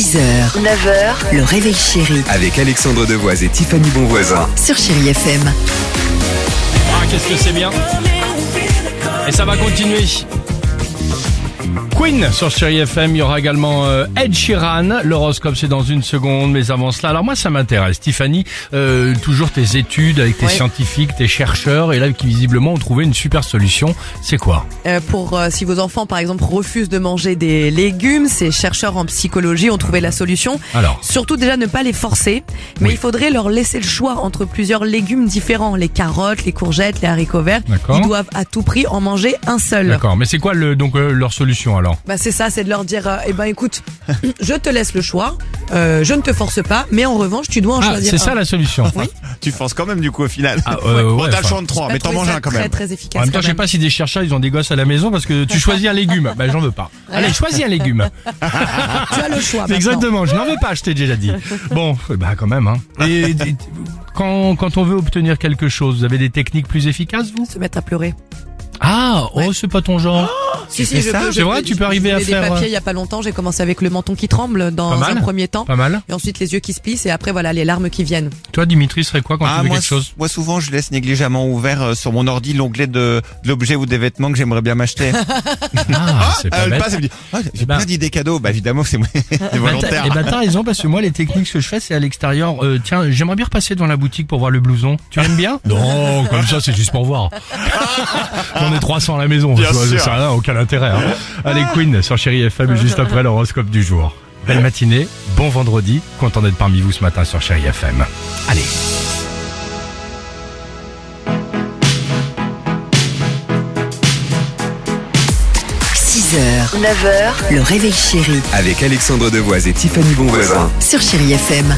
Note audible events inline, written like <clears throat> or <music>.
6h, 9h, le réveil chéri Avec Alexandre Devoise et Tiffany Bonvoisin. sur Chérie FM. Ah, qu'est-ce que c'est bien Et ça va continuer. Queen sur Chéri FM, il y aura également euh, Ed Sheeran. L'horoscope c'est dans une seconde, mais avant cela, alors moi ça m'intéresse. Tiffany, euh, toujours tes études avec tes Ouais. scientifiques, tes chercheurs, et là qui visiblement ont trouvé une super solution. C'est quoi? Euh, pour si vos enfants par exemple refusent de manger des légumes, ces chercheurs en psychologie ont trouvé la solution. Alors Surtout déjà ne pas les forcer, mais Oui. il faudrait leur laisser le choix entre plusieurs légumes différents, les carottes, les courgettes, les haricots verts. D'accord. Ils doivent à tout prix en manger un seul. D'accord, mais c'est quoi le, donc leur solution? Alors Bah c'est ça, c'est de leur dire, euh, eh ben écoute, <clears throat> je te laisse le choix, euh, je ne te force pas, mais en revanche tu dois en Ah, choisir c'est ça un. la solution. <laughs> Tu forces quand même du coup au final. Ah, <laughs> euh, Bon, ouais, t'as le enfin. choix de trois, J'ai mais t'en trouvé manges ça un quand très, même. Très efficace. En même temps, quand je sais même. pas si des chercheurs ils ont des gosses à la maison parce que tu choisis un légume. <laughs> Ben j'en veux pas. Allez, choisis un légume. Tu as le choix. maintenant. Exactement, je n'en veux pas, je t'ai déjà dit. Bon, bah quand même. Hein. Et, et- quand, quand on veut obtenir quelque chose, vous avez des techniques plus efficaces, vous? Se mettre à pleurer. Ah, oh, c'est pas ton genre. Si, fais ça peux, je C'est vrai, peux- tu peux arriver je à faisais faire, des euh, papiers il y a pas longtemps. J'ai commencé avec le menton qui tremble dans Pas mal. un premier temps. Pas mal. Et ensuite les yeux qui se plissent et après voilà les larmes qui viennent. Toi, Dimitri, serait quoi quand Ah, tu veux moi, quelque chose moi souvent je laisse négligemment ouvert euh, sur mon ordi l'onglet de, de l'objet ou des vêtements que j'aimerais bien m'acheter. <laughs> Ah, c'est pas elle bête. passe, elle me dit ah, j'ai Eh ben- plein d'idées cadeaux. Bah évidemment c'est <laughs> c'est Bah, volontaire. eh ben t'as raison parce que moi les techniques que je fais c'est à l'extérieur. Euh, tiens, j'aimerais bien repasser dans la boutique pour voir le blouson. Tu aimes bien? Non, comme ça c'est juste pour voir. J'en ai 300 à la maison. Bien tu vois, sûr. Ça aucun hein. Allez Queen sur Chéri FM juste après l'horoscope du jour. Belle matinée, bon vendredi, content d'être parmi vous ce matin sur Chéri FM. Allez. – 6h, 9h, le réveil chéri Avec Alexandre Devoise et Tiffany Bonvoisin. sur Chérie FM.